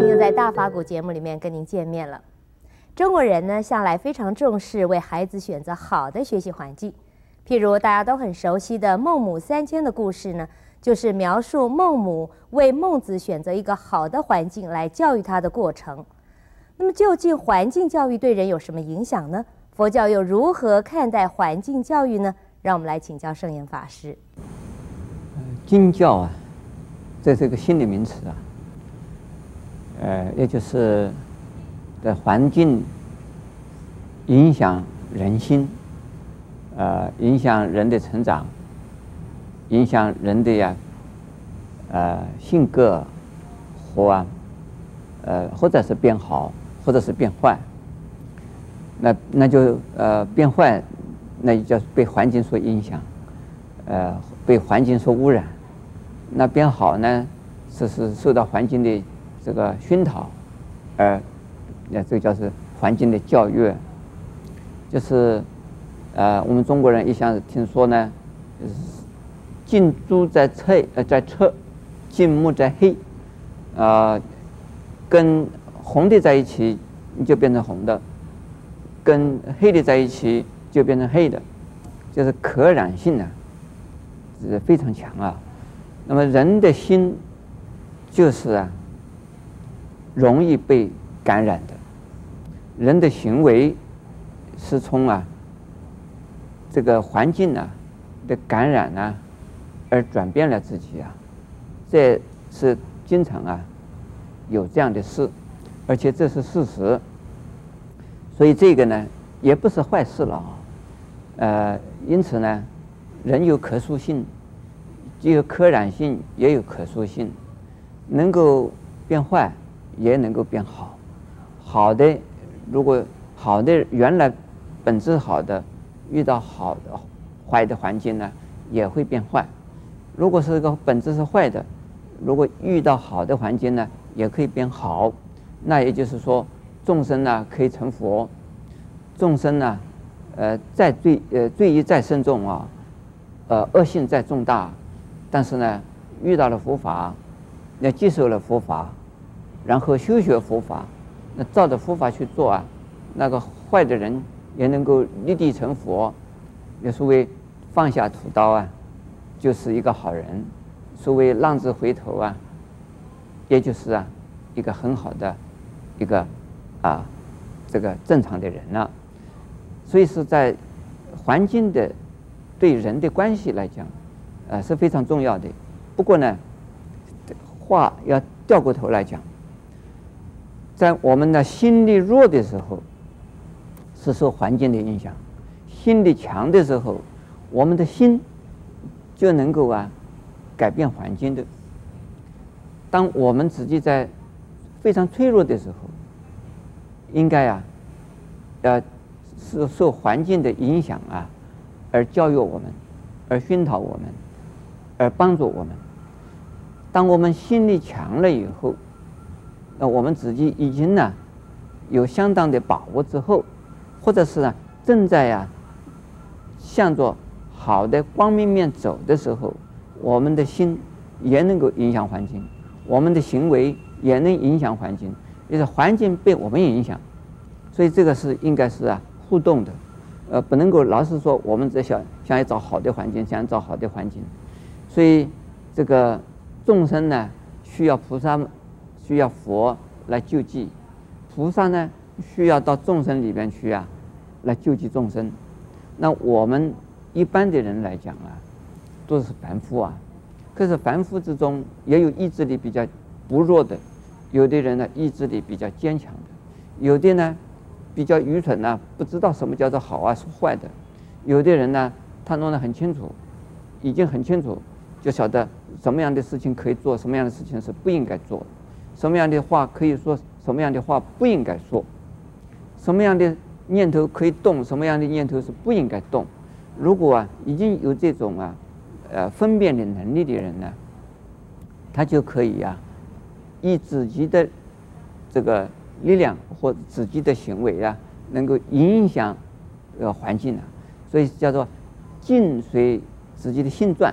观众朋友，你好，很高兴又在大法古节目里面跟您见面了。中国人呢，向来非常重视为孩子选择好的学习环境。譬如大家都很熟悉的孟母三迁的故事呢，就是描述孟母为孟子选择一个好的环境来教育他的过程。那么，究竟环境教育对人有什么影响呢？佛教又如何看待环境教育呢？让我们来请教圣严法师。经教啊，这是一个新的名词啊。呃，也就是的环境影响人心，呃，影响人的成长，影响人的呀，呃，性格和呃，或者是变好，或者是变坏。那那就呃变坏，那就叫被环境所影响，呃，被环境所污染。那变好呢，是是受到环境的。这个熏陶，而那这个叫是环境的教育，就是呃，我们中国人一向听说呢，近朱在赤呃在赤，近墨在黑，啊、呃，跟红的在一起你就变成红的，跟黑的在一起就变成黑的，就是可染性呢、是非常强啊。那么人的心就是啊。容易被感染的，人的行为是从啊这个环境啊的感染啊而转变了自己啊，这是经常啊有这样的事，而且这是事实，所以这个呢也不是坏事了啊，呃，因此呢，人有可塑性，既有可染性，也有可塑性，能够变坏。也能够变好，好的，如果好的原来本质好的，遇到好的坏的环境呢，也会变坏。如果是个本质是坏的，如果遇到好的环境呢，也可以变好。那也就是说，众生呢可以成佛，众生呢，呃，再罪呃罪业再深重啊，呃恶性再重大，但是呢，遇到了佛法，那接受了佛法。然后修学佛法，那照着佛法去做啊，那个坏的人也能够立地成佛，也所谓放下屠刀啊，就是一个好人；所谓浪子回头啊，也就是啊一个很好的一个啊这个正常的人了。所以是在环境的对人的关系来讲，呃是非常重要的。不过呢，话要掉过头来讲。在我们的心力弱的时候，是受环境的影响；心力强的时候，我们的心就能够啊改变环境的。当我们自己在非常脆弱的时候，应该啊呃是受环境的影响啊，而教育我们，而熏陶我们，而帮助我们。当我们心力强了以后，那我们自己已经呢有相当的把握之后，或者是呢正在呀、啊、向着好的光明面走的时候，我们的心也能够影响环境，我们的行为也能影响环境，也是环境被我们影响，所以这个是应该是啊互动的，呃不能够老是说我们只想想要找好的环境，想要找好的环境，所以这个众生呢需要菩萨。需要佛来救济，菩萨呢需要到众生里边去啊，来救济众生。那我们一般的人来讲啊，都是凡夫啊。可是凡夫之中也有意志力比较薄弱的，有的人呢意志力比较坚强的，有的呢比较愚蠢呢，不知道什么叫做好啊是坏的。有的人呢他弄得很清楚，已经很清楚，就晓得什么样的事情可以做，什么样的事情是不应该做的。什么样的话可以说，什么样的话不应该说？什么样的念头可以动，什么样的念头是不应该动？如果啊已经有这种啊，呃分辨的能力的人呢，他就可以啊，以自己的这个力量或自己的行为啊，能够影响呃环境啊，所以叫做境随自己的心转。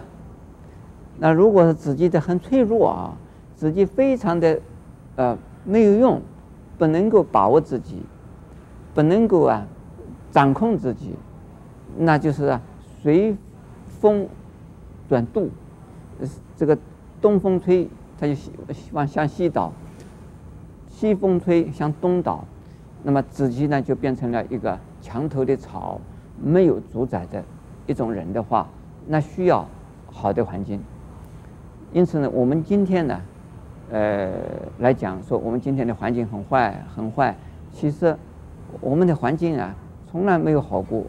那如果是自己的很脆弱啊。自己非常的呃没有用，不能够把握自己，不能够啊掌控自己，那就是啊随风转度，这个东风吹，它就希望向西倒；西风吹向东倒，那么自己呢就变成了一个墙头的草，没有主宰的一种人的话，那需要好的环境。因此呢，我们今天呢。呃，来讲说我们今天的环境很坏很坏，其实我们的环境啊，从来没有好过，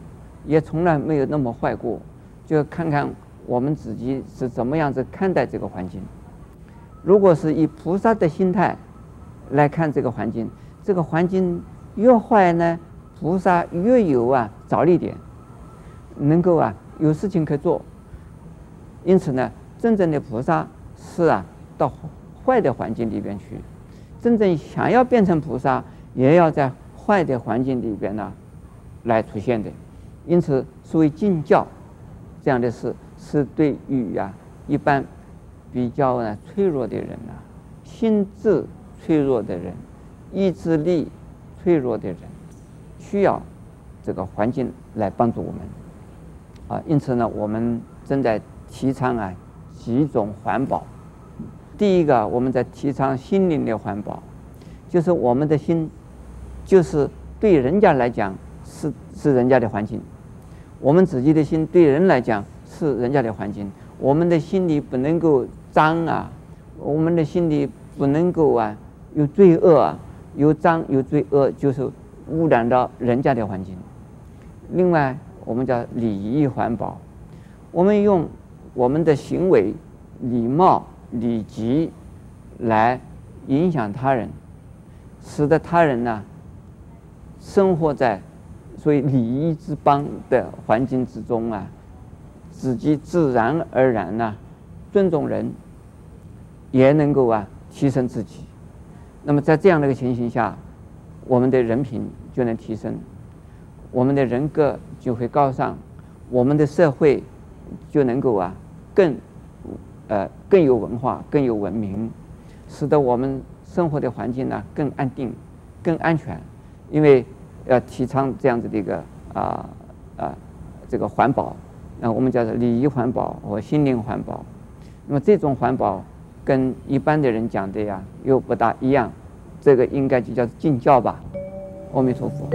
也从来没有那么坏过。就看看我们自己是怎么样子看待这个环境。如果是以菩萨的心态来看这个环境，这个环境越坏呢，菩萨越有啊着力点，能够啊有事情可做。因此呢，真正的菩萨是啊到。坏的环境里边去，真正想要变成菩萨，也要在坏的环境里边呢，来出现的。因此，所谓敬教这样的事，是对于啊一般比较呢脆弱的人呐、心智脆弱的人，意志力脆弱的人，需要这个环境来帮助我们。啊，因此呢，我们正在提倡啊几种环保。第一个，我们在提倡心灵的环保，就是我们的心，就是对人家来讲是是人家的环境，我们自己的心对人来讲是人家的环境。我们的心里不能够脏啊，我们的心里不能够啊有罪恶啊，有脏有罪恶就是污染到人家的环境。另外，我们叫礼仪环保，我们用我们的行为礼貌。礼节来影响他人，使得他人呢生活在所谓礼仪之邦的环境之中啊，自己自然而然呢尊重人，也能够啊提升自己。那么在这样的一个情形下，我们的人品就能提升，我们的人格就会高尚，我们的社会就能够啊更。呃，更有文化，更有文明，使得我们生活的环境呢更安定、更安全。因为要提倡这样子的一个啊啊这个环保，那我们叫做礼仪环保和心灵环保。那么这种环保跟一般的人讲的呀又不大一样，这个应该就叫敬教吧。阿弥陀佛。